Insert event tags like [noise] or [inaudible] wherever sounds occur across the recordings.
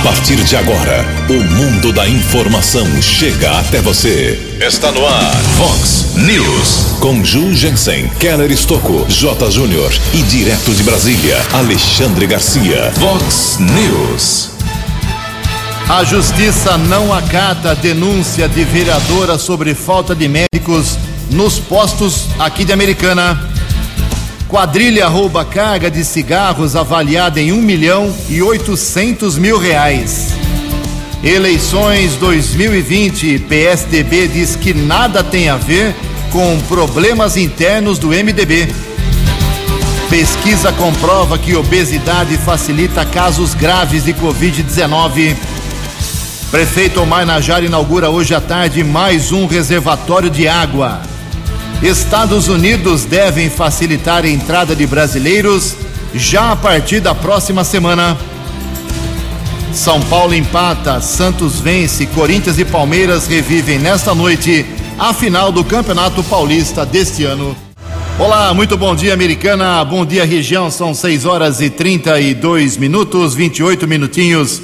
A partir de agora, o mundo da informação chega até você. Está no ar, Fox News. Com Ju Jensen, Keller Estocco, J. Júnior e direto de Brasília, Alexandre Garcia. Fox News. A justiça não acata a denúncia de vereadora sobre falta de médicos nos postos aqui de Americana. Quadrilha rouba carga de cigarros avaliada em um milhão e oitocentos mil reais. Eleições 2020, PSDB diz que nada tem a ver com problemas internos do MDB. Pesquisa comprova que obesidade facilita casos graves de Covid-19. Prefeito Omar Najar inaugura hoje à tarde mais um reservatório de água. Estados Unidos devem facilitar a entrada de brasileiros já a partir da próxima semana. São Paulo empata, Santos vence, Corinthians e Palmeiras revivem nesta noite a final do Campeonato Paulista deste ano. Olá, muito bom dia, americana. Bom dia, região. São 6 horas e 32 minutos, 28 minutinhos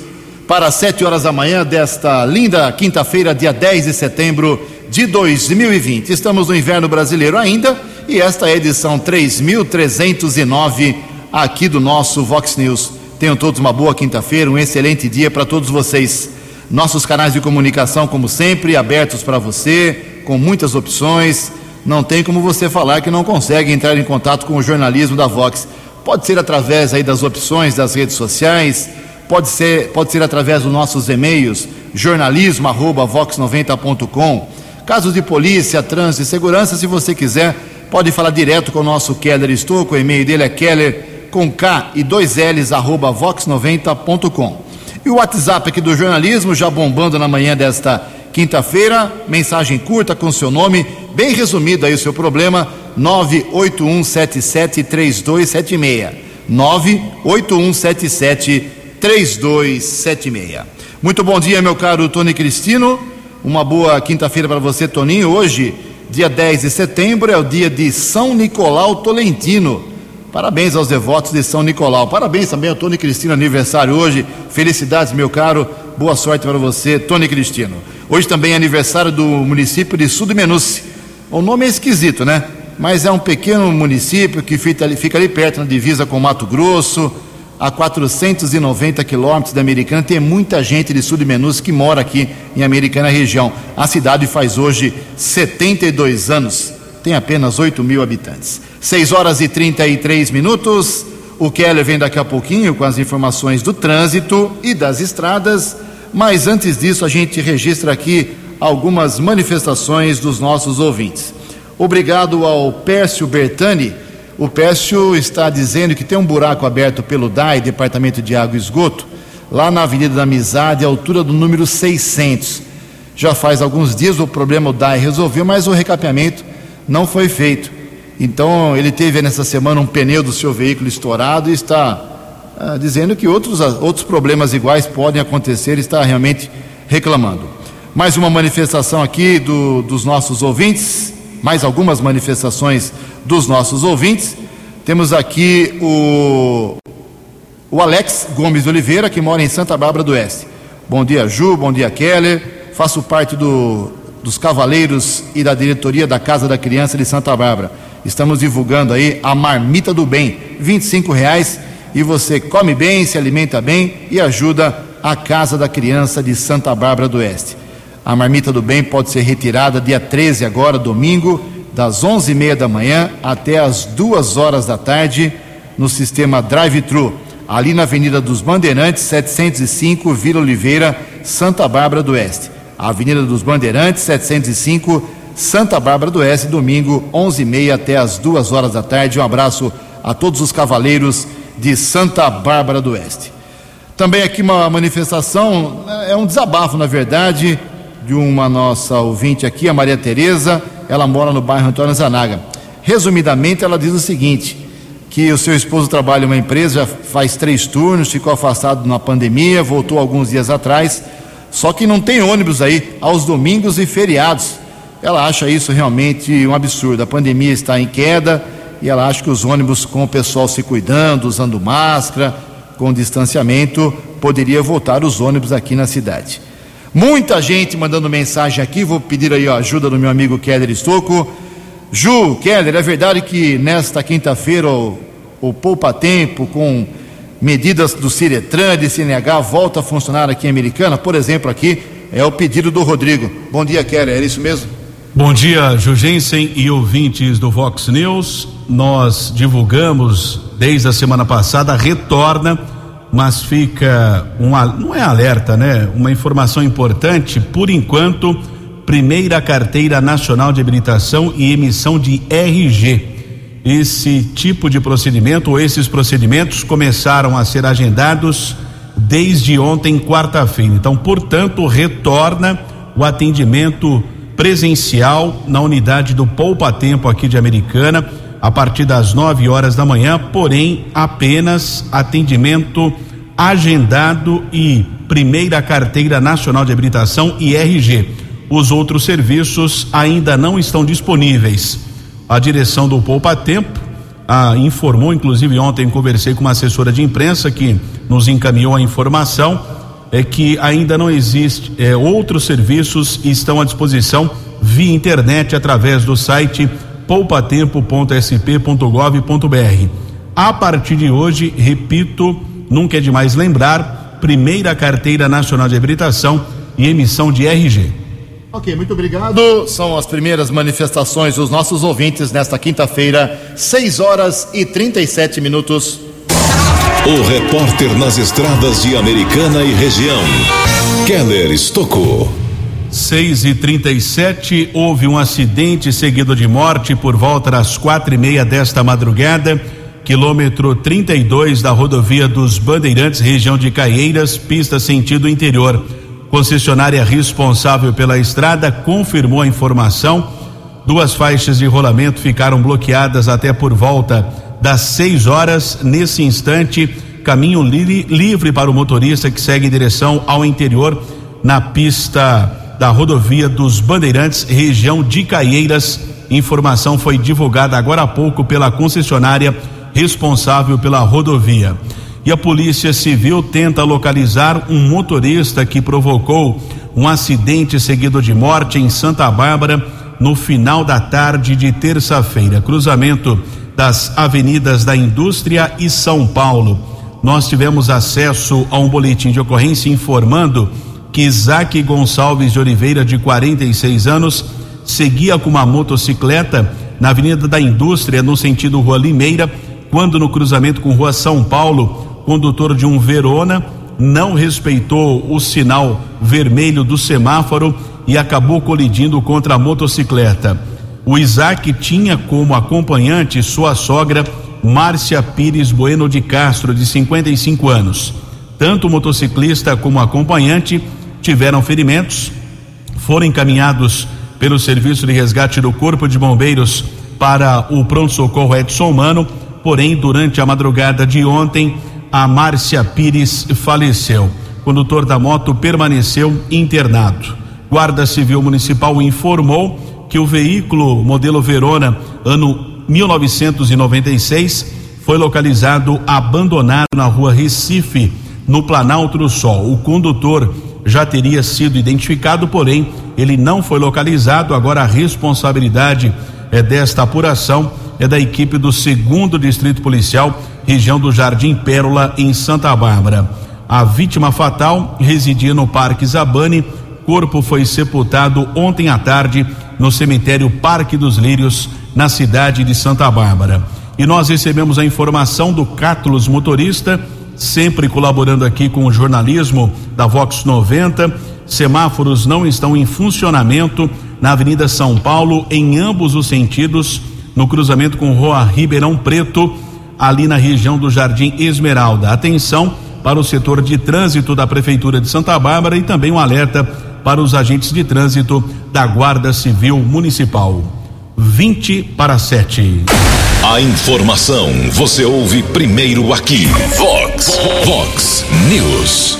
para 7 horas da manhã desta linda quinta-feira, dia 10 de setembro de 2020. Estamos no inverno brasileiro ainda e esta é a edição 3309 aqui do nosso Vox News. Tenham todos uma boa quinta-feira, um excelente dia para todos vocês. Nossos canais de comunicação, como sempre, abertos para você, com muitas opções. Não tem como você falar que não consegue entrar em contato com o jornalismo da Vox. Pode ser através aí das opções das redes sociais, pode ser, pode ser através dos nossos e-mails, jornalismo@vox90.com Casos de polícia, trânsito e segurança, se você quiser, pode falar direto com o nosso Keller Estouco. O e-mail dele é keller com K e dois L's, arroba vox90.com. E o WhatsApp aqui do jornalismo, já bombando na manhã desta quinta-feira. Mensagem curta com seu nome, bem resumido aí o seu problema, 981773276. 981773276. Muito bom dia, meu caro Tony Cristino. Uma boa quinta-feira para você, Toninho. Hoje, dia 10 de setembro, é o dia de São Nicolau Tolentino. Parabéns aos devotos de São Nicolau. Parabéns também ao Tony Cristino, aniversário hoje. Felicidades, meu caro. Boa sorte para você, Tony Cristino. Hoje também é aniversário do município de Sudimenuce. O nome é esquisito, né? Mas é um pequeno município que fica ali, fica ali perto, na divisa com Mato Grosso a 490 quilômetros da Americana. Tem muita gente de sul de Menudos que mora aqui em Americana região. A cidade faz hoje 72 anos, tem apenas 8 mil habitantes. 6 horas e 33 minutos. O Keller vem daqui a pouquinho com as informações do trânsito e das estradas. Mas antes disso, a gente registra aqui algumas manifestações dos nossos ouvintes. Obrigado ao Pércio Bertani o Pécio está dizendo que tem um buraco aberto pelo DAI, Departamento de Água e Esgoto, lá na Avenida da Amizade, altura do número 600. Já faz alguns dias o problema o DAI resolveu, mas o recapeamento não foi feito. Então ele teve nessa semana um pneu do seu veículo estourado e está ah, dizendo que outros, outros problemas iguais podem acontecer, está realmente reclamando. Mais uma manifestação aqui do, dos nossos ouvintes, mais algumas manifestações dos nossos ouvintes. Temos aqui o, o Alex Gomes Oliveira, que mora em Santa Bárbara do Oeste. Bom dia, Ju, bom dia, Keller. Faço parte do, dos Cavaleiros e da diretoria da Casa da Criança de Santa Bárbara. Estamos divulgando aí a marmita do bem, R$ reais e você come bem, se alimenta bem e ajuda a Casa da Criança de Santa Bárbara do Oeste. A marmita do bem pode ser retirada dia 13 agora, domingo, das 11h30 da manhã até as 2 horas da tarde, no sistema drive-thru, ali na Avenida dos Bandeirantes, 705, Vila Oliveira, Santa Bárbara do Oeste. Avenida dos Bandeirantes, 705, Santa Bárbara do Oeste, domingo, 11h30 até as 2 horas da tarde. Um abraço a todos os cavaleiros de Santa Bárbara do Oeste. Também aqui uma manifestação, é um desabafo, na verdade, de uma nossa ouvinte aqui, a Maria Tereza ela mora no bairro Antônio Zanaga. Resumidamente, ela diz o seguinte: que o seu esposo trabalha em uma empresa, já faz três turnos, ficou afastado na pandemia, voltou alguns dias atrás, só que não tem ônibus aí aos domingos e feriados. Ela acha isso realmente um absurdo. A pandemia está em queda e ela acha que os ônibus, com o pessoal se cuidando, usando máscara, com distanciamento, poderia voltar os ônibus aqui na cidade. Muita gente mandando mensagem aqui, vou pedir aí a ajuda do meu amigo Keller Estocco. Ju, Keller, é verdade que nesta quinta-feira o, o Poupa Tempo com medidas do Ciretran, de CNH, volta a funcionar aqui em Americana? Por exemplo, aqui é o pedido do Rodrigo. Bom dia, Keller, é isso mesmo? Bom dia, Jugensen e ouvintes do Vox News. Nós divulgamos desde a semana passada, retorna, mas fica um não é alerta, né? Uma informação importante, por enquanto, primeira carteira nacional de habilitação e emissão de RG. Esse tipo de procedimento ou esses procedimentos começaram a ser agendados desde ontem, quarta-feira. Então, portanto, retorna o atendimento presencial na unidade do Poupa Tempo aqui de Americana a partir das 9 horas da manhã, porém apenas atendimento agendado e primeira carteira nacional de habilitação e RG. Os outros serviços ainda não estão disponíveis. A direção do Poupa Tempo ah, informou, inclusive ontem conversei com uma assessora de imprensa que nos encaminhou a informação é que ainda não existe, é, outros serviços estão à disposição via internet através do site poupatempo.sp.gov.br. A partir de hoje, repito, nunca é demais lembrar, primeira carteira nacional de habilitação e emissão de RG. Ok, muito obrigado. São as primeiras manifestações dos nossos ouvintes nesta quinta-feira, 6 horas e 37 minutos. O repórter nas estradas de Americana e região, Keller Estocou. 6 e 37 houve um acidente seguido de morte por volta das quatro e meia desta madrugada, quilômetro 32 da rodovia dos Bandeirantes, região de Caieiras, pista sentido interior. Concessionária responsável pela estrada confirmou a informação. Duas faixas de rolamento ficaram bloqueadas até por volta das 6 horas. Nesse instante, caminho li livre para o motorista que segue em direção ao interior na pista da rodovia dos Bandeirantes, região de Caieiras. Informação foi divulgada agora há pouco pela concessionária responsável pela rodovia. E a Polícia Civil tenta localizar um motorista que provocou um acidente seguido de morte em Santa Bárbara no final da tarde de terça-feira. Cruzamento das avenidas da Indústria e São Paulo. Nós tivemos acesso a um boletim de ocorrência informando que Isaac Gonçalves de Oliveira, de 46 anos, seguia com uma motocicleta na Avenida da Indústria, no sentido Rua Limeira, quando no cruzamento com Rua São Paulo, condutor de um Verona não respeitou o sinal vermelho do semáforo e acabou colidindo contra a motocicleta. O Isaac tinha como acompanhante sua sogra Márcia Pires Bueno de Castro, de 55 anos. Tanto o motociclista como o acompanhante tiveram ferimentos, foram encaminhados pelo Serviço de Resgate do Corpo de Bombeiros para o pronto-socorro Edson Mano, porém, durante a madrugada de ontem, a Márcia Pires faleceu. O condutor da moto permaneceu internado. Guarda Civil Municipal informou que o veículo modelo Verona, ano 1996, foi localizado abandonado na rua Recife, no Planalto do Sol. O condutor já teria sido identificado, porém ele não foi localizado. Agora a responsabilidade é desta apuração é da equipe do segundo distrito policial, região do Jardim Pérola, em Santa Bárbara. A vítima fatal residia no Parque Zabane. Corpo foi sepultado ontem à tarde no cemitério Parque dos Lírios, na cidade de Santa Bárbara. E nós recebemos a informação do Cátulos motorista sempre colaborando aqui com o jornalismo da Vox 90. Semáforos não estão em funcionamento na Avenida São Paulo, em ambos os sentidos, no cruzamento com Rua Ribeirão Preto, ali na região do Jardim Esmeralda. Atenção para o setor de trânsito da Prefeitura de Santa Bárbara e também um alerta para os agentes de trânsito da Guarda Civil Municipal. 20 para 7. A informação você ouve primeiro aqui. Vox, Vox News.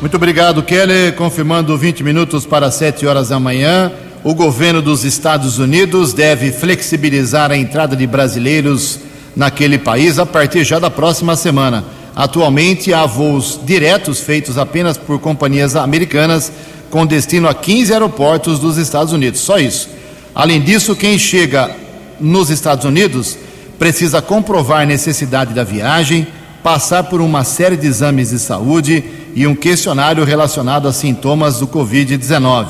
Muito obrigado, Kelly. Confirmando 20 minutos para 7 horas da manhã. O governo dos Estados Unidos deve flexibilizar a entrada de brasileiros naquele país a partir já da próxima semana. Atualmente há voos diretos feitos apenas por companhias americanas com destino a 15 aeroportos dos Estados Unidos. Só isso. Além disso, quem chega nos Estados Unidos precisa comprovar necessidade da viagem, passar por uma série de exames de saúde e um questionário relacionado a sintomas do Covid-19.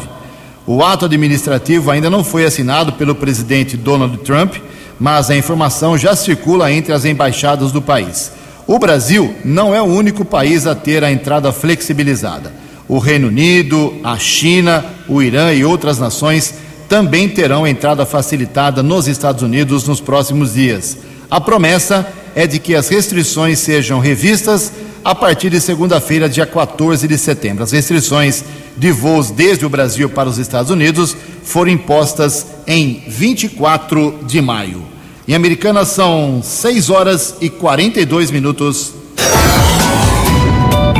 O ato administrativo ainda não foi assinado pelo presidente Donald Trump, mas a informação já circula entre as embaixadas do país. O Brasil não é o único país a ter a entrada flexibilizada. O Reino Unido, a China, o Irã e outras nações também terão entrada facilitada nos Estados Unidos nos próximos dias. A promessa é de que as restrições sejam revistas a partir de segunda-feira, dia 14 de setembro. As restrições de voos desde o Brasil para os Estados Unidos foram impostas em 24 de maio. Em Americana são 6 horas e 42 minutos.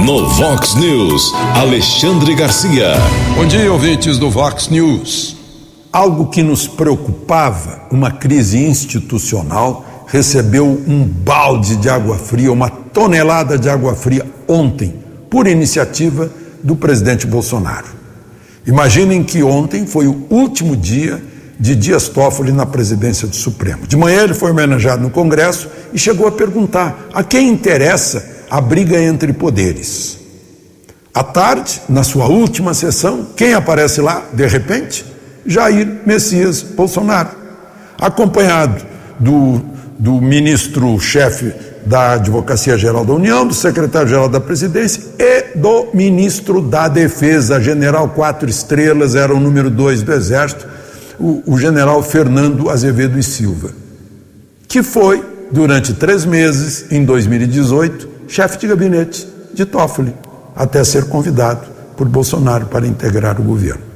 No Vox News, Alexandre Garcia. Bom dia, ouvintes do Vox News. Algo que nos preocupava, uma crise institucional, recebeu um balde de água fria, uma tonelada de água fria ontem, por iniciativa do presidente Bolsonaro. Imaginem que ontem foi o último dia de Dias Toffoli na presidência do Supremo. De manhã ele foi homenageado no Congresso e chegou a perguntar a quem interessa a briga entre poderes. À tarde, na sua última sessão, quem aparece lá, de repente? Jair Messias Bolsonaro, acompanhado do, do ministro-chefe da Advocacia Geral da União, do secretário-geral da Presidência e do ministro da Defesa, general quatro estrelas, era o número dois do Exército, o, o general Fernando Azevedo e Silva, que foi, durante três meses, em 2018, chefe de gabinete de Toffoli, até ser convidado por Bolsonaro para integrar o governo.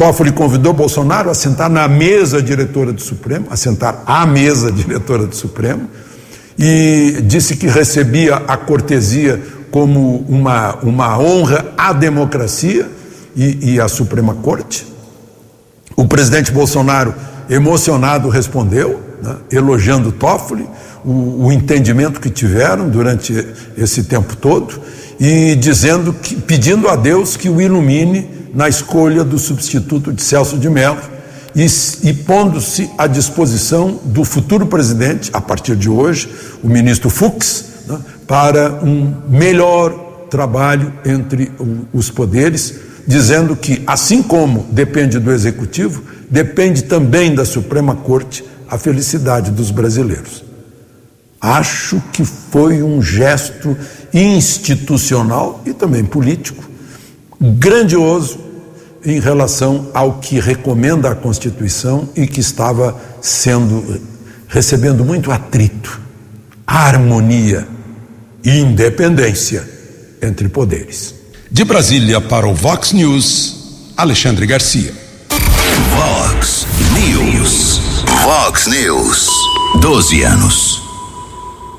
Toffoli convidou Bolsonaro a sentar na mesa diretora do Supremo, a sentar à mesa [laughs] diretora do Supremo, e disse que recebia a cortesia como uma, uma honra à democracia e, e à Suprema Corte. O presidente Bolsonaro, emocionado, respondeu, né, elogiando Toffoli, o, o, entendimento que tiveram durante esse tempo todo e dizendo que, pedindo a Deus que o ilumine na escolha do substituto de Celso de Mello e, e pondo-se à disposição do futuro presidente, a partir de hoje, o ministro Fux, né, para um melhor trabalho entre os poderes dizendo que, assim como depende do Executivo, depende também da Suprema Corte a felicidade dos brasileiros. Acho que foi um gesto institucional e também político grandioso em relação ao que recomenda a Constituição e que estava sendo recebendo muito atrito, harmonia e independência entre poderes. De Brasília para o Vox News, Alexandre Garcia. Vox News. Vox News. 12 anos.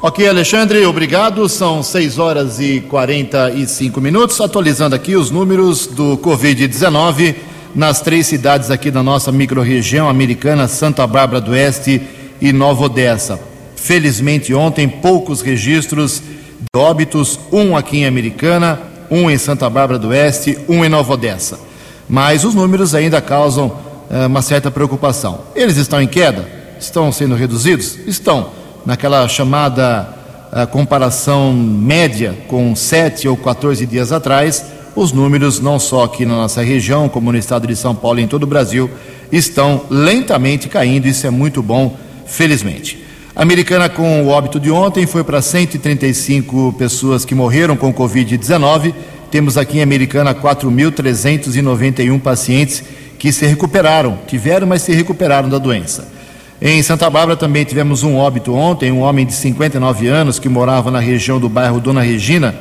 Ok, Alexandre, obrigado. São 6 horas e 45 minutos. Atualizando aqui os números do Covid-19 nas três cidades aqui da nossa microrregião americana, Santa Bárbara do Oeste e Nova Odessa. Felizmente, ontem, poucos registros de óbitos, um aqui em Americana, um em Santa Bárbara do Oeste, um em Nova Odessa. Mas os números ainda causam uh, uma certa preocupação. Eles estão em queda? Estão sendo reduzidos? Estão. Naquela chamada uh, comparação média com 7 ou 14 dias atrás, os números, não só aqui na nossa região, como no estado de São Paulo e em todo o Brasil, estão lentamente caindo. Isso é muito bom, felizmente. A americana com o óbito de ontem foi para 135 pessoas que morreram com Covid-19. Temos aqui em Americana 4.391 pacientes que se recuperaram, tiveram, mas se recuperaram da doença. Em Santa Bárbara também tivemos um óbito ontem, um homem de 59 anos que morava na região do bairro Dona Regina,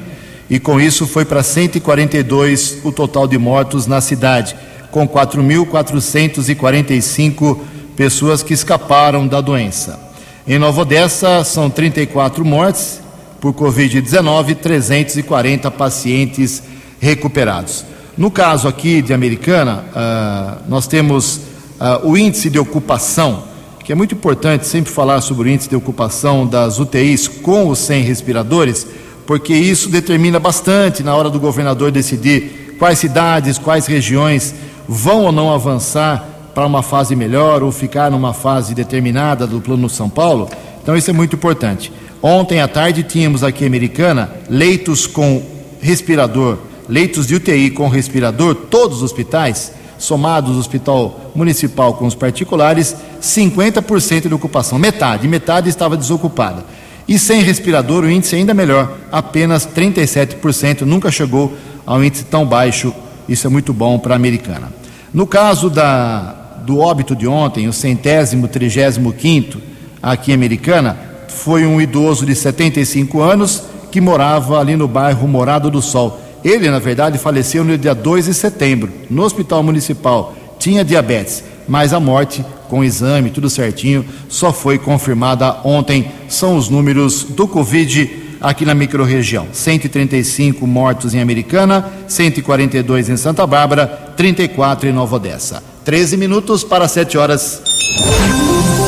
e com isso foi para 142 o total de mortos na cidade, com 4.445 pessoas que escaparam da doença. Em Nova Odessa, são 34 mortes por Covid-19, 340 pacientes recuperados. No caso aqui de Americana, uh, nós temos uh, o índice de ocupação, que é muito importante sempre falar sobre o índice de ocupação das UTIs com ou sem respiradores, porque isso determina bastante na hora do governador decidir quais cidades, quais regiões vão ou não avançar para uma fase melhor ou ficar numa fase determinada do Plano São Paulo. Então, isso é muito importante. Ontem à tarde tínhamos aqui em Americana leitos com respirador, leitos de UTI com respirador, todos os hospitais, somados o hospital municipal com os particulares, 50% de ocupação, metade, metade estava desocupada. E sem respirador o índice ainda melhor, apenas 37%, nunca chegou a um índice tão baixo, isso é muito bom para a Americana. No caso da, do óbito de ontem, o centésimo, trigésimo quinto, aqui em Americana, foi um idoso de 75 anos que morava ali no bairro Morado do Sol. Ele, na verdade, faleceu no dia 2 de setembro, no hospital municipal. Tinha diabetes, mas a morte, com exame, tudo certinho, só foi confirmada ontem. São os números do Covid aqui na microrregião. 135 mortos em Americana, 142 em Santa Bárbara, 34 em Nova Odessa. 13 minutos para 7 horas.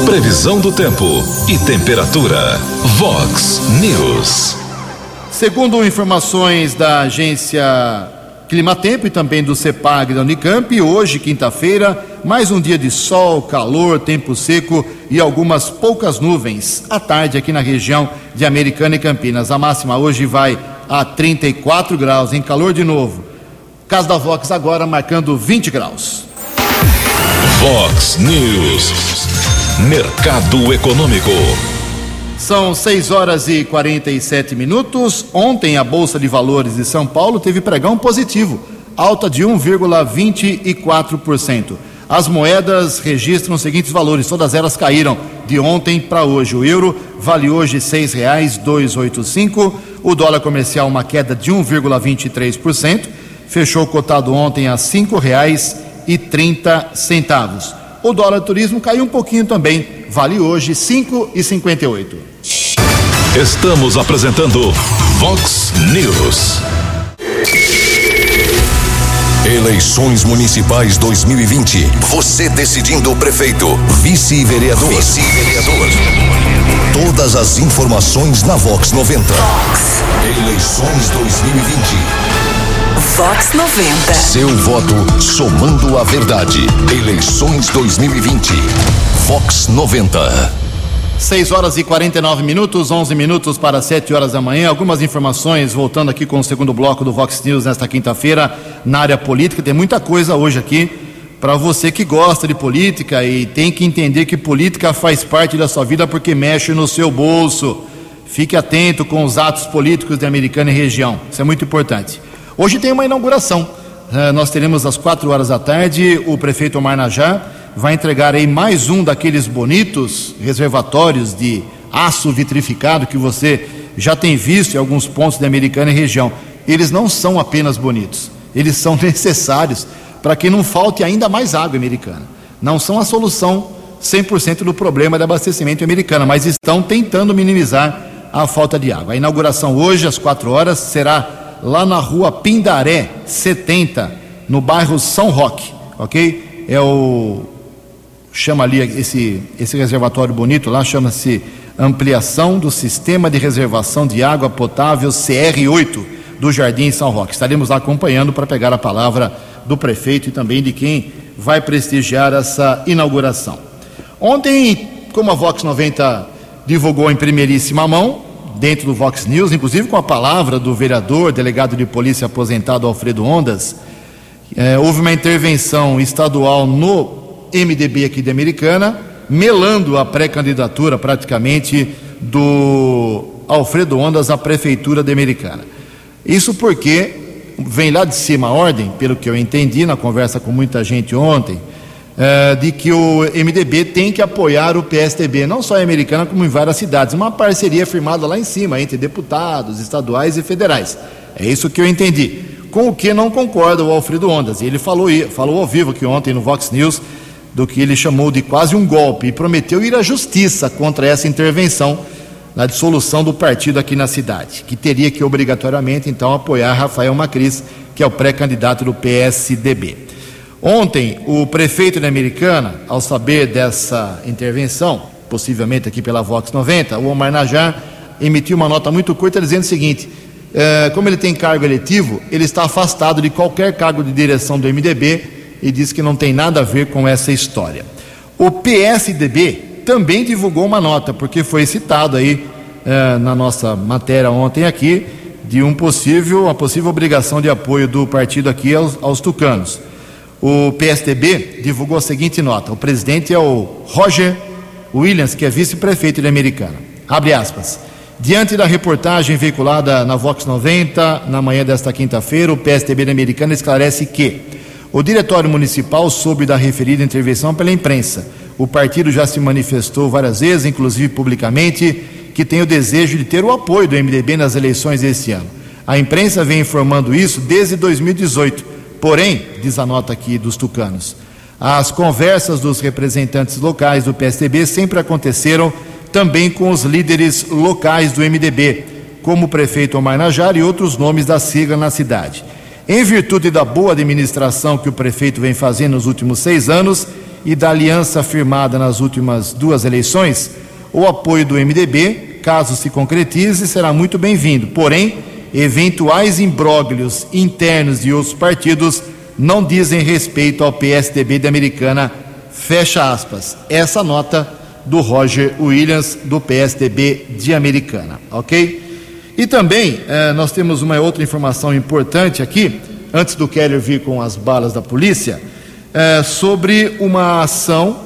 Previsão do tempo e temperatura. Vox News. Segundo informações da agência Climatempo e também do CEPAG da Unicamp, hoje, quinta-feira, mais um dia de sol, calor, tempo seco e algumas poucas nuvens à tarde aqui na região de Americana e Campinas. A máxima hoje vai a 34 graus, em calor de novo. Casa da Vox agora marcando 20 graus. Vox News. Mercado Econômico. São 6 horas e 47 minutos. Ontem a Bolsa de Valores de São Paulo teve pregão positivo, alta de 1,24%. As moedas registram os seguintes valores, todas elas caíram de ontem para hoje. O euro vale hoje R$ 6,285, o dólar comercial uma queda de 1,23%, fechou cotado ontem a R$ 5,30. O dólar turismo caiu um pouquinho também, vale hoje R$ 5,58. Estamos apresentando Vox News. Eleições Municipais 2020. Você decidindo o prefeito, vice-vereador. Vice-vereador. Todas as informações na Vox 90. Vox. Eleições 2020. Vox 90. Seu voto somando a verdade. Eleições 2020. Vox 90. 6 horas e 49 minutos, 11 minutos para 7 horas da manhã. Algumas informações, voltando aqui com o segundo bloco do Vox News nesta quinta-feira, na área política. Tem muita coisa hoje aqui para você que gosta de política e tem que entender que política faz parte da sua vida porque mexe no seu bolso. Fique atento com os atos políticos de Americana e região. Isso é muito importante. Hoje tem uma inauguração. Uh, nós teremos às 4 horas da tarde o prefeito Omar Najá vai entregar aí mais um daqueles bonitos reservatórios de aço vitrificado que você já tem visto em alguns pontos da Americana e região. Eles não são apenas bonitos, eles são [laughs] necessários para que não falte ainda mais água americana. Não são a solução 100% do problema de abastecimento americano, mas estão tentando minimizar a falta de água. A inauguração hoje, às 4 horas, será lá na rua Pindaré 70, no bairro São Roque, ok? É o chama ali esse, esse reservatório bonito lá, chama-se Ampliação do Sistema de Reservação de Água Potável CR8 do Jardim São Roque. Estaremos lá acompanhando para pegar a palavra do prefeito e também de quem vai prestigiar essa inauguração. Ontem, como a Vox 90 divulgou em primeiríssima mão, dentro do Vox News, inclusive com a palavra do vereador, delegado de polícia aposentado Alfredo Ondas, eh, houve uma intervenção estadual no MDB aqui de Americana, melando a pré-candidatura praticamente do Alfredo Ondas à prefeitura de Americana. Isso porque vem lá de cima a ordem, pelo que eu entendi na conversa com muita gente ontem, é, de que o MDB tem que apoiar o PSDB, não só em Americana, como em várias cidades. Uma parceria firmada lá em cima entre deputados estaduais e federais. É isso que eu entendi. Com o que não concorda o Alfredo Ondas. Ele falou, falou ao vivo que ontem no Vox News do que ele chamou de quase um golpe e prometeu ir à justiça contra essa intervenção na dissolução do partido aqui na cidade, que teria que obrigatoriamente então apoiar Rafael Macris, que é o pré-candidato do PSDB. Ontem, o prefeito da Americana, ao saber dessa intervenção, possivelmente aqui pela Vox 90, o Omar Najar emitiu uma nota muito curta dizendo o seguinte: É, como ele tem cargo eletivo, ele está afastado de qualquer cargo de direção do MDB e diz que não tem nada a ver com essa história. O PSDB também divulgou uma nota, porque foi citado aí é, na nossa matéria ontem aqui de um possível, uma possível obrigação de apoio do partido aqui aos, aos tucanos. O PSDB divulgou a seguinte nota: o presidente é o Roger Williams, que é vice-prefeito de Americana. Abre aspas. Diante da reportagem veiculada na Vox 90, na manhã desta quinta-feira, o PSDB da Americana esclarece que o Diretório Municipal soube da referida intervenção pela imprensa. O partido já se manifestou várias vezes, inclusive publicamente, que tem o desejo de ter o apoio do MDB nas eleições deste ano. A imprensa vem informando isso desde 2018. Porém, diz a nota aqui dos tucanos, as conversas dos representantes locais do PSDB sempre aconteceram também com os líderes locais do MDB, como o prefeito Omar Najar e outros nomes da sigla na cidade. Em virtude da boa administração que o prefeito vem fazendo nos últimos seis anos e da aliança firmada nas últimas duas eleições, o apoio do MDB, caso se concretize, será muito bem-vindo. Porém, eventuais imbróglios internos de outros partidos não dizem respeito ao PSDB de Americana. Fecha aspas. Essa nota do Roger Williams, do PSDB de Americana, ok? E também eh, nós temos uma outra informação importante aqui, antes do Keller vir com as balas da polícia, eh, sobre uma ação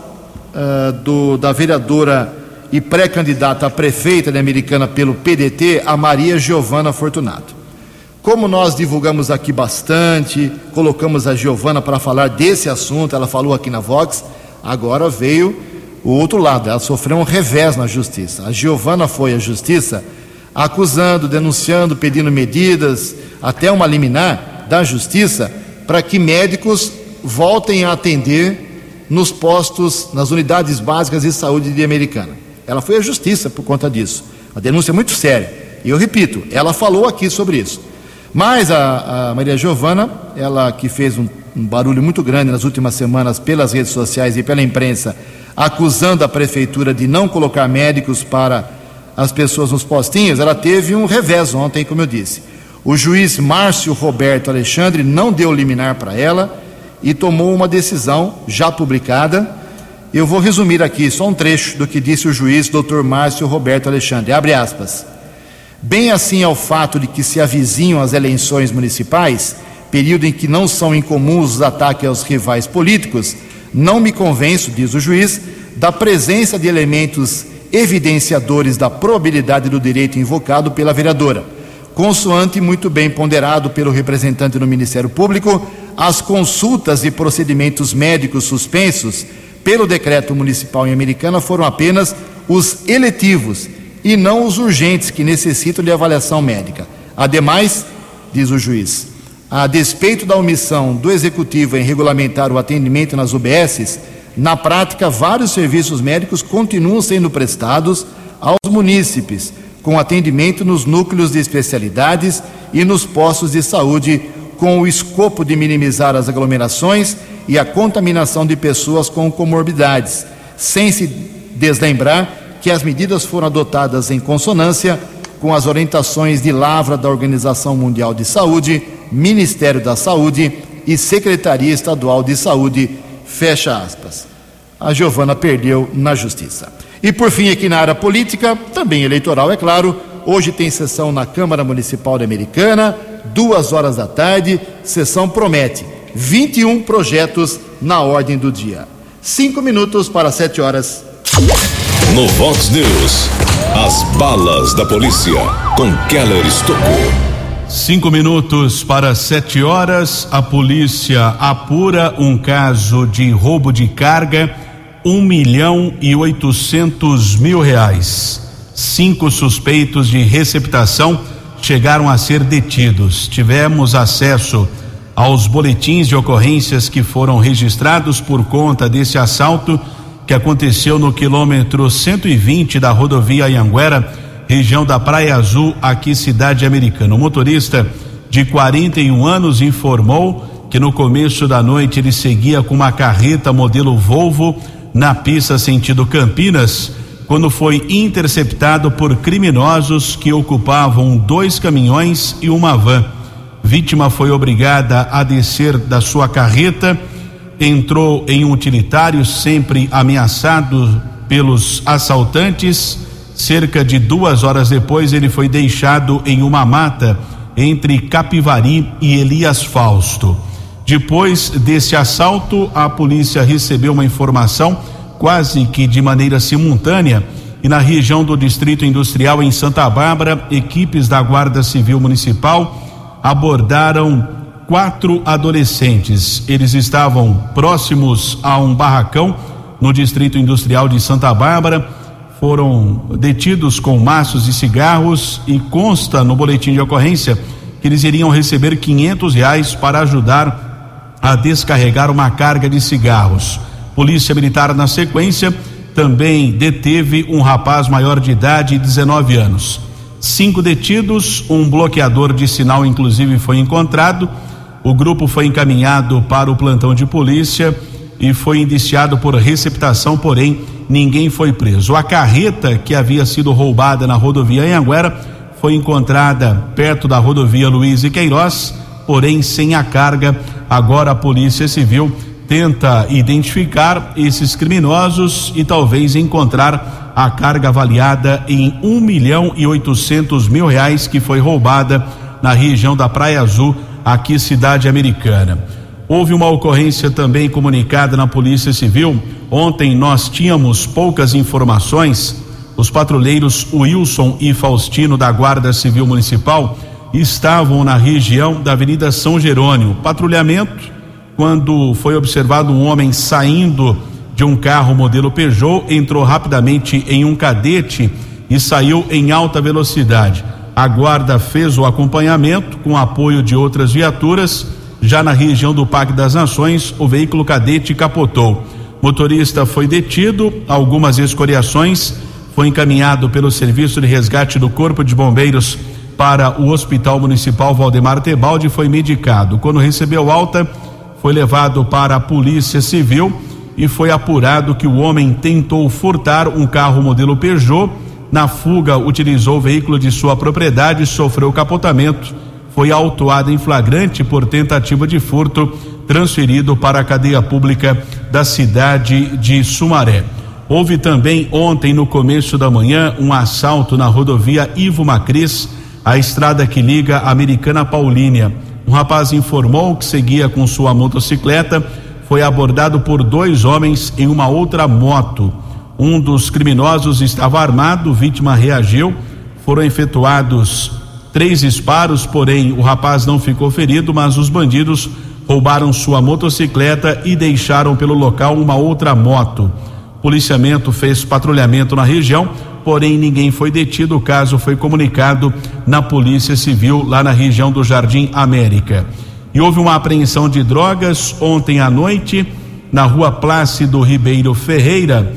eh, do, da vereadora e pré-candidata a prefeita de Americana pelo PDT, a Maria Giovana Fortunato. Como nós divulgamos aqui bastante, colocamos a Giovana para falar desse assunto, ela falou aqui na Vox, agora veio o outro lado, ela sofreu um revés na justiça. A Giovana foi à justiça acusando, denunciando, pedindo medidas, até uma liminar da justiça, para que médicos voltem a atender nos postos, nas unidades básicas de saúde de Americana. Ela foi à justiça por conta disso. Uma denúncia muito séria. E eu repito, ela falou aqui sobre isso. Mas a, a Maria Giovana, ela que fez um, um barulho muito grande nas últimas semanas pelas redes sociais e pela imprensa, acusando a prefeitura de não colocar médicos para as pessoas nos postinhos, ela teve um revés ontem, como eu disse. O juiz Márcio Roberto Alexandre não deu liminar para ela e tomou uma decisão já publicada. Eu vou resumir aqui só um trecho do que disse o juiz Dr. Márcio Roberto Alexandre. Abre aspas. Bem assim é o fato de que se avizinham as eleições municipais, período em que não são incomuns os ataques aos rivais políticos, não me convenço, diz o juiz, da presença de elementos evidenciadores da probabilidade do direito invocado pela vereadora. Consoante muito bem ponderado pelo representante do Ministério Público, as consultas e procedimentos médicos suspensos pelo decreto municipal em Americana foram apenas os eletivos e não os urgentes que necessitam de avaliação médica. Ademais, diz o juiz, a despeito da omissão do executivo em regulamentar o atendimento nas UBSs, na prática, vários serviços médicos continuam sendo prestados aos munícipes, com atendimento nos núcleos de especialidades e nos postos de saúde, com o escopo de minimizar as aglomerações e a contaminação de pessoas com comorbidades, sem se deslembrar que as medidas foram adotadas em consonância com as orientações de lavra da Organização Mundial de Saúde, Ministério da Saúde e Secretaria Estadual de Saúde Fecha aspas. A Giovana perdeu na justiça. E por fim, aqui na área política, também eleitoral, é claro, hoje tem sessão na Câmara Municipal de Americana, duas horas da tarde, sessão promete 21 projetos na ordem do dia. Cinco minutos para sete horas. No Vox News, as balas da polícia com Keller Estocou. Cinco minutos para sete horas, a polícia apura um caso de roubo de carga, um milhão e oitocentos mil reais. Cinco suspeitos de receptação chegaram a ser detidos. Tivemos acesso aos boletins de ocorrências que foram registrados por conta desse assalto que aconteceu no quilômetro 120 da rodovia Anhanguera região da Praia Azul, aqui cidade americana. O motorista de 41 anos informou que no começo da noite ele seguia com uma carreta modelo Volvo na pista sentido Campinas, quando foi interceptado por criminosos que ocupavam dois caminhões e uma van. Vítima foi obrigada a descer da sua carreta, entrou em um utilitário, sempre ameaçado pelos assaltantes. Cerca de duas horas depois, ele foi deixado em uma mata entre Capivari e Elias Fausto. Depois desse assalto, a polícia recebeu uma informação quase que de maneira simultânea e na região do Distrito Industrial em Santa Bárbara, equipes da Guarda Civil Municipal abordaram quatro adolescentes. Eles estavam próximos a um barracão no Distrito Industrial de Santa Bárbara. Foram detidos com maços e cigarros e consta no boletim de ocorrência que eles iriam receber quinhentos reais para ajudar a descarregar uma carga de cigarros. Polícia Militar, na sequência, também deteve um rapaz maior de idade, 19 anos. Cinco detidos, um bloqueador de sinal, inclusive, foi encontrado. O grupo foi encaminhado para o plantão de polícia e foi indiciado por receptação, porém, ninguém foi preso. A carreta que havia sido roubada na rodovia Anhanguera foi encontrada perto da rodovia Luiz e Queiroz, porém sem a carga. Agora a Polícia Civil tenta identificar esses criminosos e talvez encontrar a carga avaliada em um milhão e oitocentos mil reais que foi roubada na região da Praia Azul, aqui cidade americana. Houve uma ocorrência também comunicada na Polícia Civil. Ontem nós tínhamos poucas informações. Os patrulheiros Wilson e Faustino da Guarda Civil Municipal estavam na região da Avenida São Jerônimo. Patrulhamento quando foi observado um homem saindo de um carro modelo Peugeot, entrou rapidamente em um cadete e saiu em alta velocidade. A guarda fez o acompanhamento com apoio de outras viaturas. Já na região do Parque das Nações, o veículo cadete capotou. Motorista foi detido, algumas escoriações, foi encaminhado pelo Serviço de Resgate do Corpo de Bombeiros para o Hospital Municipal Valdemar Tebaldi e foi medicado. Quando recebeu alta, foi levado para a Polícia Civil e foi apurado que o homem tentou furtar um carro modelo Peugeot. Na fuga, utilizou o veículo de sua propriedade, sofreu capotamento, foi autuado em flagrante por tentativa de furto, transferido para a cadeia pública da cidade de Sumaré. Houve também ontem, no começo da manhã, um assalto na rodovia Ivo Macris, a estrada que liga a Americana Paulínia. Um rapaz informou que seguia com sua motocicleta, foi abordado por dois homens em uma outra moto. Um dos criminosos estava armado, vítima reagiu. Foram efetuados três disparos, porém o rapaz não ficou ferido, mas os bandidos roubaram sua motocicleta e deixaram pelo local uma outra moto. O policiamento fez patrulhamento na região, porém ninguém foi detido. O caso foi comunicado na Polícia Civil lá na região do Jardim América. E houve uma apreensão de drogas ontem à noite na rua Plácido Ribeiro Ferreira,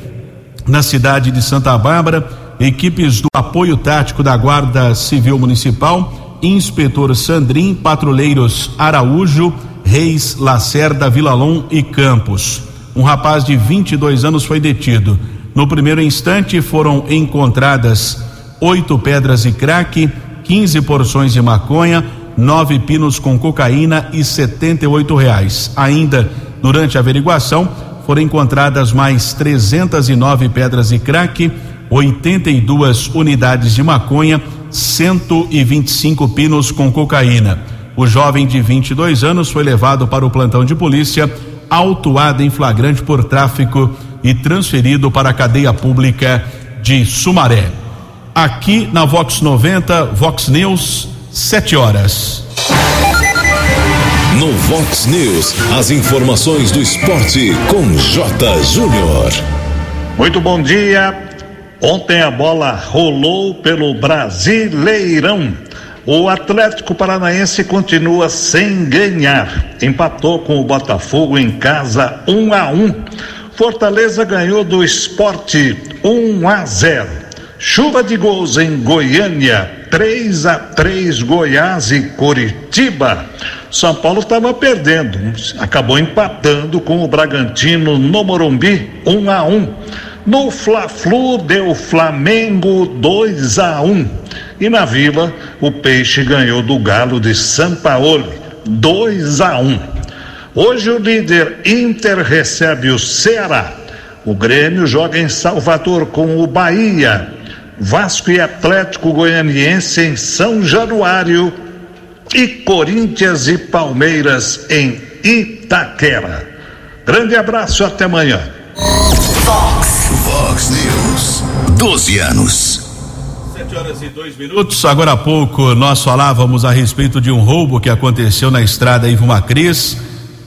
na cidade de Santa Bárbara. Equipes do apoio tático da Guarda Civil Municipal, inspetor Sandrin, patrulheiros Araújo, Reis, Lacerda, Vilalon e Campos. Um rapaz de 22 anos foi detido. No primeiro instante foram encontradas oito pedras de crack, 15 porções de maconha, nove pinos com cocaína e setenta e reais. Ainda durante a averiguação foram encontradas mais 309 pedras de crack, 82 unidades de maconha, 125 pinos com cocaína. O jovem de 22 anos foi levado para o plantão de polícia, autuado em flagrante por tráfico e transferido para a cadeia pública de Sumaré. Aqui na Vox 90, Vox News, 7 horas. No Vox News, as informações do esporte com J. Júnior. Muito bom dia. Ontem a bola rolou pelo Brasileirão. O Atlético Paranaense continua sem ganhar. Empatou com o Botafogo em casa 1 um a 1. Um. Fortaleza ganhou do esporte 1 a 0. Chuva de gols em Goiânia, 3 a 3 Goiás e Coritiba. São Paulo estava perdendo, acabou empatando com o Bragantino no Morumbi, 1 a 1. No Fla-Flu deu Flamengo 2 a 1 e na Vila o Peixe ganhou do Galo de São Paulo 2 a 1. Hoje o líder Inter recebe o Ceará. O Grêmio joga em Salvador com o Bahia. Vasco e Atlético Goianiense em São Januário e Corinthians e Palmeiras em Itaquera. Grande abraço, até amanhã. Fox. News. 12 anos. 7 horas e dois minutos. Agora há pouco nós falávamos a respeito de um roubo que aconteceu na estrada Ivo Macris,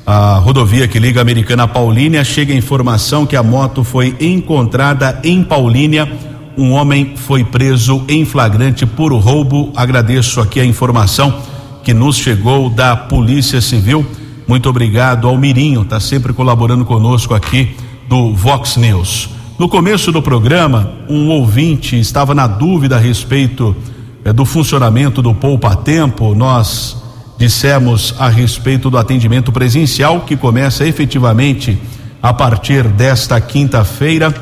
a rodovia que liga a Americana a Paulínia. Chega a informação que a moto foi encontrada em Paulínia. Um homem foi preso em flagrante por roubo. Agradeço aqui a informação que nos chegou da Polícia Civil. Muito obrigado ao Mirinho, está sempre colaborando conosco aqui do Vox News. No começo do programa, um ouvinte estava na dúvida a respeito eh, do funcionamento do Poupa Tempo. Nós dissemos a respeito do atendimento presencial que começa efetivamente a partir desta quinta-feira,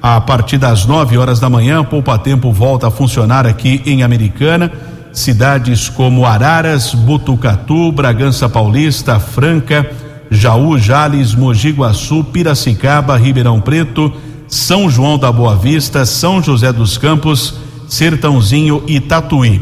a partir das 9 horas da manhã. Poupa Tempo volta a funcionar aqui em Americana cidades como Araras, Butucatu, Bragança Paulista, Franca, Jaú, Jales, Mogi Guaçu, Piracicaba, Ribeirão Preto, São João da Boa Vista, São José dos Campos, Sertãozinho e Tatuí.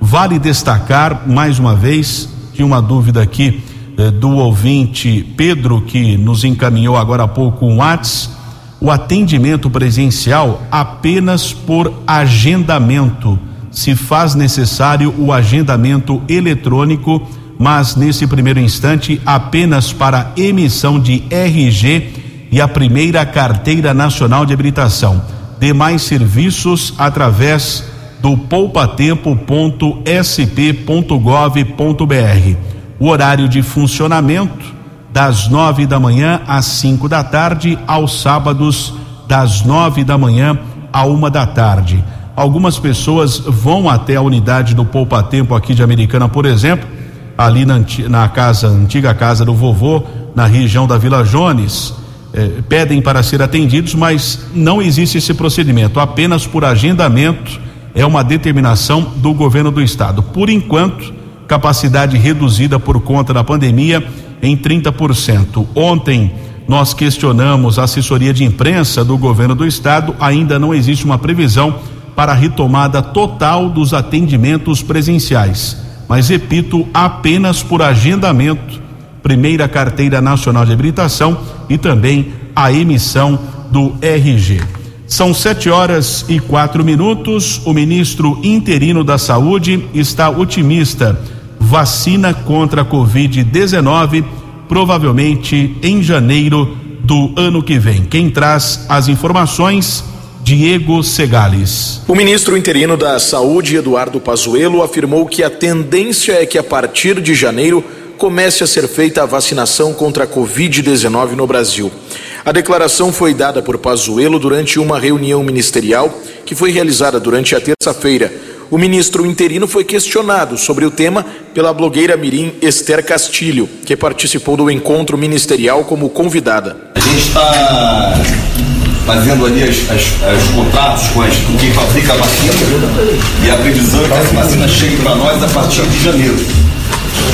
Vale destacar, mais uma vez, tinha uma dúvida aqui eh, do ouvinte Pedro, que nos encaminhou agora há pouco um WhatsApp, o atendimento presencial apenas por agendamento se faz necessário o agendamento eletrônico, mas nesse primeiro instante apenas para emissão de RG e a primeira carteira nacional de habilitação. Demais serviços através do poupatempo.sp.gov.br. O horário de funcionamento das nove da manhã às cinco da tarde, aos sábados das nove da manhã à uma da tarde. Algumas pessoas vão até a unidade do Poupa Tempo aqui de Americana, por exemplo, ali na, na casa, antiga casa do vovô, na região da Vila Jones, eh, pedem para ser atendidos, mas não existe esse procedimento, apenas por agendamento é uma determinação do governo do estado. Por enquanto, capacidade reduzida por conta da pandemia em 30%. Ontem nós questionamos a assessoria de imprensa do governo do estado, ainda não existe uma previsão para a retomada total dos atendimentos presenciais. Mas repito, apenas por agendamento, primeira carteira nacional de habilitação e também a emissão do RG. São sete horas e quatro minutos. O ministro interino da Saúde está otimista. Vacina contra a Covid-19, provavelmente em janeiro do ano que vem. Quem traz as informações Diego Segales. O ministro interino da Saúde, Eduardo Pazuello, afirmou que a tendência é que a partir de janeiro comece a ser feita a vacinação contra a Covid-19 no Brasil. A declaração foi dada por Pazuello durante uma reunião ministerial que foi realizada durante a terça-feira. O ministro interino foi questionado sobre o tema pela blogueira mirim Esther Castilho, que participou do encontro ministerial como convidada. A gente está fazendo ali as, as, contratos com, as, com quem fabrica a vacina e a previsão é que essa vacina chegue para nós a partir de janeiro.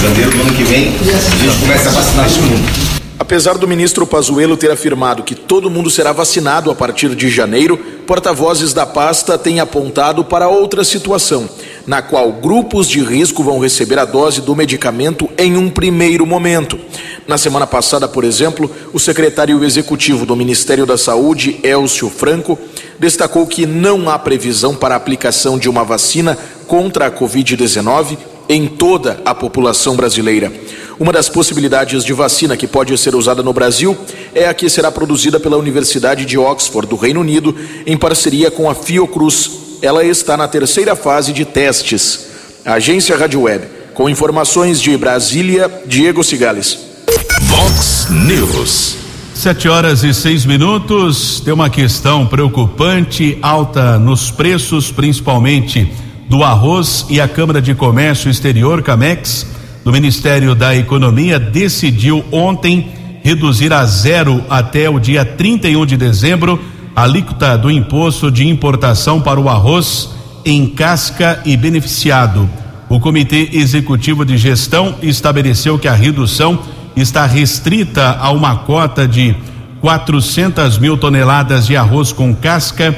Janeiro do ano que vem a gente começa a vacinar todo mundo. Apesar do ministro Pazuello ter afirmado que todo mundo será vacinado a partir de janeiro, porta-vozes da pasta têm apontado para outra situação, na qual grupos de risco vão receber a dose do medicamento em um primeiro momento. Na semana passada, por exemplo, o secretário executivo do Ministério da Saúde, Elcio Franco, destacou que não há previsão para a aplicação de uma vacina contra a Covid-19 em toda a população brasileira. Uma das possibilidades de vacina que pode ser usada no Brasil é a que será produzida pela Universidade de Oxford, do Reino Unido, em parceria com a Fiocruz. Ela está na terceira fase de testes. A agência Rádio Web, com informações de Brasília, Diego Cigales. Vox News. Sete horas e seis minutos. Tem uma questão preocupante, alta nos preços, principalmente do arroz, e a Câmara de Comércio Exterior, Camex do Ministério da Economia decidiu ontem reduzir a zero até o dia 31 de dezembro alíquota do imposto de importação para o arroz em casca e beneficiado. O Comitê Executivo de Gestão estabeleceu que a redução está restrita a uma cota de 400 mil toneladas de arroz com casca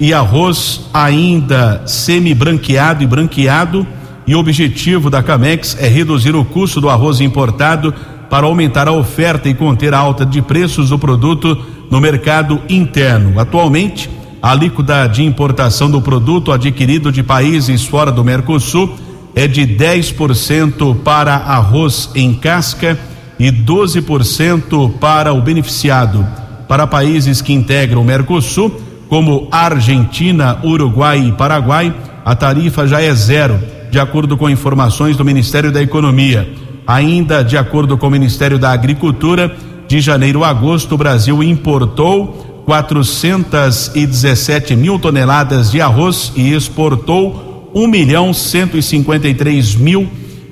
e arroz ainda semi-branqueado e branqueado. E o objetivo da Camex é reduzir o custo do arroz importado para aumentar a oferta e conter a alta de preços do produto no mercado interno. Atualmente, a alíquota de importação do produto adquirido de países fora do Mercosul é de 10% para arroz em casca e 12% para o beneficiado. Para países que integram o Mercosul, como Argentina, Uruguai e Paraguai, a tarifa já é zero, de acordo com informações do Ministério da Economia. Ainda de acordo com o Ministério da Agricultura, de janeiro a agosto, o Brasil importou 417 mil toneladas de arroz e exportou 1 milhão 153 mil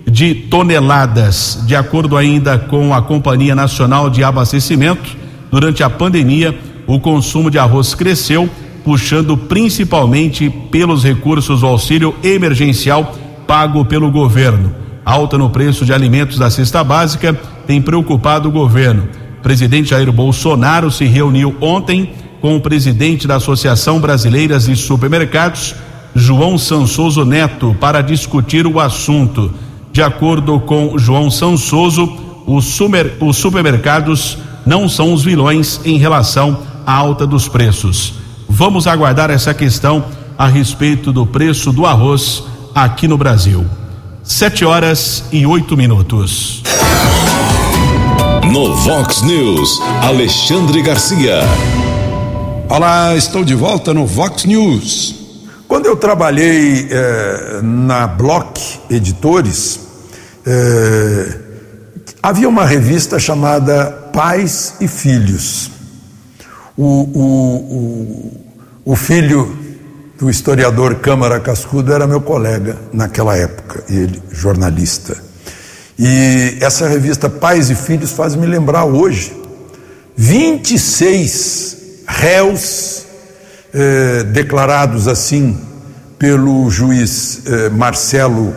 de toneladas. De acordo ainda com a Companhia Nacional de Abastecimento, durante a pandemia, o consumo de arroz cresceu, puxando principalmente pelos recursos do auxílio emergencial pago pelo governo. Alta no preço de alimentos da cesta básica tem preocupado o governo presidente Jair Bolsonaro se reuniu ontem com o presidente da Associação Brasileira de Supermercados, João Sansoso Neto, para discutir o assunto. De acordo com João Sansoso, os, super, os supermercados não são os vilões em relação alta dos preços. Vamos aguardar essa questão a respeito do preço do arroz aqui no Brasil. Sete horas e oito minutos. No Vox News, Alexandre Garcia. Olá, estou de volta no Vox News. Quando eu trabalhei eh, na Block Editores, eh, havia uma revista chamada Pais e Filhos. O, o, o, o filho do historiador Câmara Cascudo era meu colega naquela época, ele jornalista. E essa revista Pais e Filhos faz me lembrar hoje 26 réus eh, declarados assim pelo juiz eh, Marcelo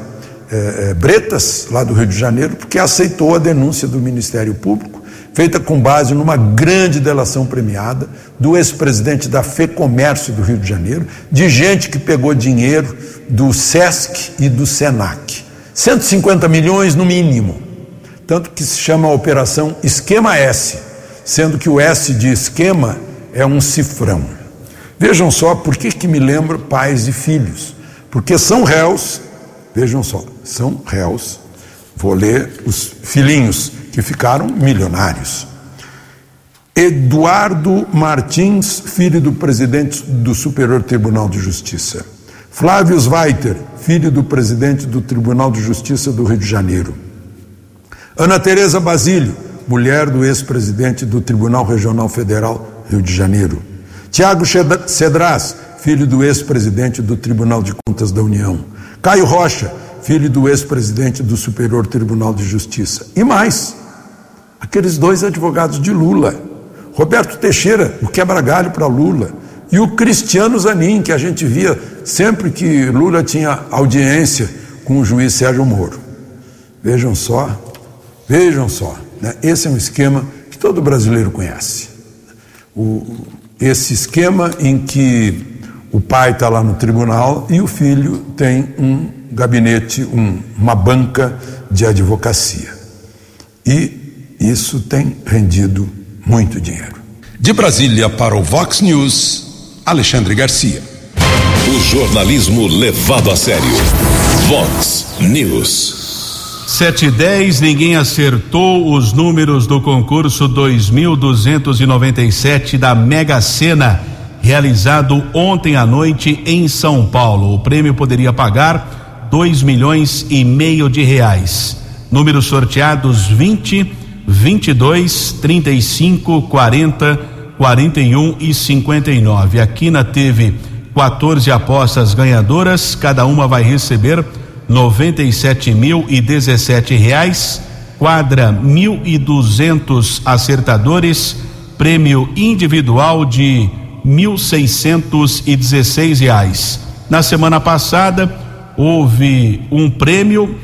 eh, Bretas, lá do Rio de Janeiro, porque aceitou a denúncia do Ministério Público, feita com base numa grande delação premiada do ex-presidente da FEComércio do Rio de Janeiro, de gente que pegou dinheiro do SESC e do SENAC. 150 milhões no mínimo. Tanto que se chama a operação Esquema S, sendo que o S de esquema é um cifrão. Vejam só por que, que me lembro pais e filhos. Porque são réus, vejam só, são réus. Vou ler os filhinhos que ficaram milionários. Eduardo Martins, filho do presidente do Superior Tribunal de Justiça. Flávio Zweiter, filho do presidente do Tribunal de Justiça do Rio de Janeiro. Ana Tereza Basílio, mulher do ex-presidente do Tribunal Regional Federal Rio de Janeiro. Tiago Cedras, filho do ex-presidente do Tribunal de Contas da União. Caio Rocha, filho do ex-presidente do Superior Tribunal de Justiça. E mais, aqueles dois advogados de Lula. Roberto Teixeira, o quebra-galho para Lula e o Cristiano Zanin, que a gente via sempre que Lula tinha audiência com o juiz Sérgio Moro. Vejam só, vejam só, né? esse é um esquema que todo brasileiro conhece. O, esse esquema em que o pai está lá no tribunal e o filho tem um gabinete, um, uma banca de advocacia. E isso tem rendido muito dinheiro. De Brasília para o Vox News. Alexandre Garcia. O jornalismo levado a sério. Vox News. Sete e dez, ninguém acertou os números do concurso 2297 da Mega Sena, realizado ontem à noite em São Paulo. O prêmio poderia pagar dois milhões e meio de reais. Números sorteados 20, 22, 35, 40 41 e 59. A Quina teve 14 apostas ganhadoras, cada uma vai receber noventa mil e dezessete reais, quadra mil e duzentos acertadores, prêmio individual de mil seiscentos e dezesseis reais. Na semana passada houve um prêmio,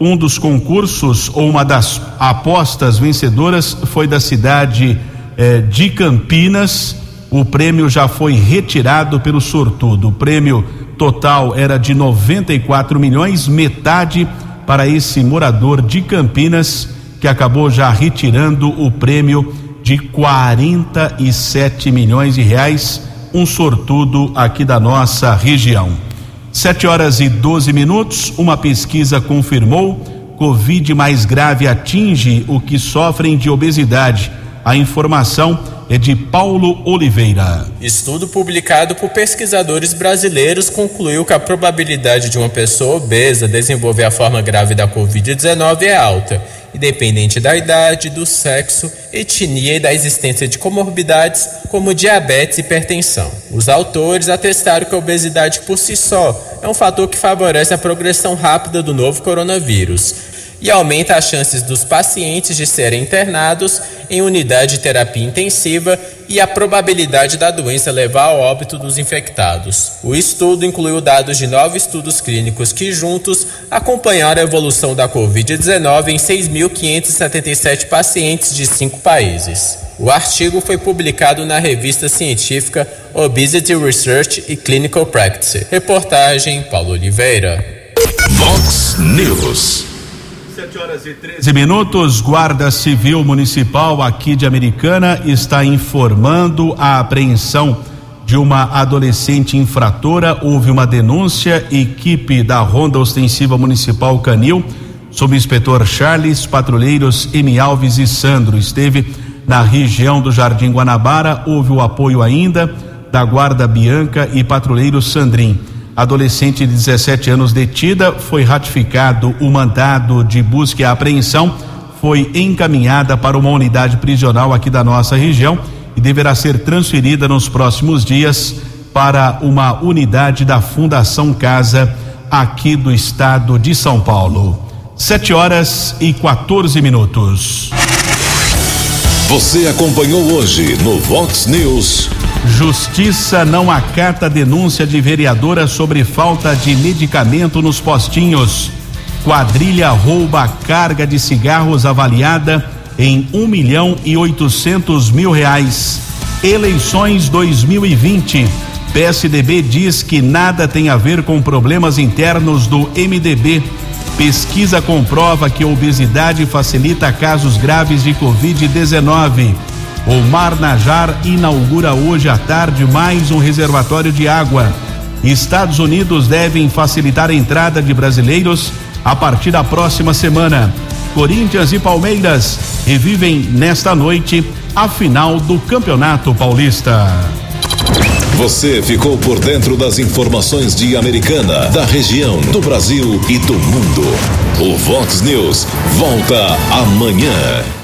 um dos concursos ou uma das apostas vencedoras foi da cidade eh, de Campinas. O prêmio já foi retirado pelo sortudo. O prêmio total era de 94 milhões, metade para esse morador de Campinas que acabou já retirando o prêmio de 47 milhões de reais, um sortudo aqui da nossa região. Sete horas e 12 minutos, uma pesquisa confirmou Covid mais grave atinge o que sofrem de obesidade. A informação é de Paulo Oliveira. Estudo publicado por pesquisadores brasileiros concluiu que a probabilidade de uma pessoa obesa desenvolver a forma grave da Covid-19 é alta, independente da idade, do sexo, etnia e da existência de comorbidades como diabetes e hipertensão. Os autores atestaram que a obesidade por si só é um fator que favorece a progressão rápida do novo coronavírus e aumenta as chances dos pacientes de serem internados em unidade de terapia intensiva e a probabilidade da doença levar ao óbito dos infectados. O estudo incluiu dados de nove estudos clínicos que, juntos, acompanharam a evolução da Covid-19 em 6.577 pacientes de cinco países. O artigo foi publicado na revista científica Obesity Research e Clinical Practice. Reportagem Paulo Oliveira. Vox News. 7 horas e 13 minutos. Guarda Civil Municipal aqui de Americana está informando a apreensão de uma adolescente infratora. Houve uma denúncia. Equipe da Ronda Ostensiva Municipal Canil, sob inspetor Charles, patrulheiros Emi Alves e Sandro, esteve na região do Jardim Guanabara. Houve o apoio ainda da Guarda Bianca e patrulheiro Sandrin adolescente de 17 anos detida, foi ratificado o mandado de busca e apreensão, foi encaminhada para uma unidade prisional aqui da nossa região e deverá ser transferida nos próximos dias para uma unidade da Fundação Casa aqui do estado de São Paulo. Sete horas e 14 minutos. Você acompanhou hoje no Vox News. Justiça não acata denúncia de vereadora sobre falta de medicamento nos postinhos. Quadrilha rouba carga de cigarros avaliada em um milhão e oitocentos mil reais. Eleições 2020. PSDB diz que nada tem a ver com problemas internos do MDB. Pesquisa comprova que obesidade facilita casos graves de Covid-19. O Mar Najar inaugura hoje à tarde mais um reservatório de água. Estados Unidos devem facilitar a entrada de brasileiros a partir da próxima semana. Corinthians e Palmeiras revivem nesta noite a final do Campeonato Paulista. Você ficou por dentro das informações de Americana, da região, do Brasil e do mundo. O Vox News volta amanhã.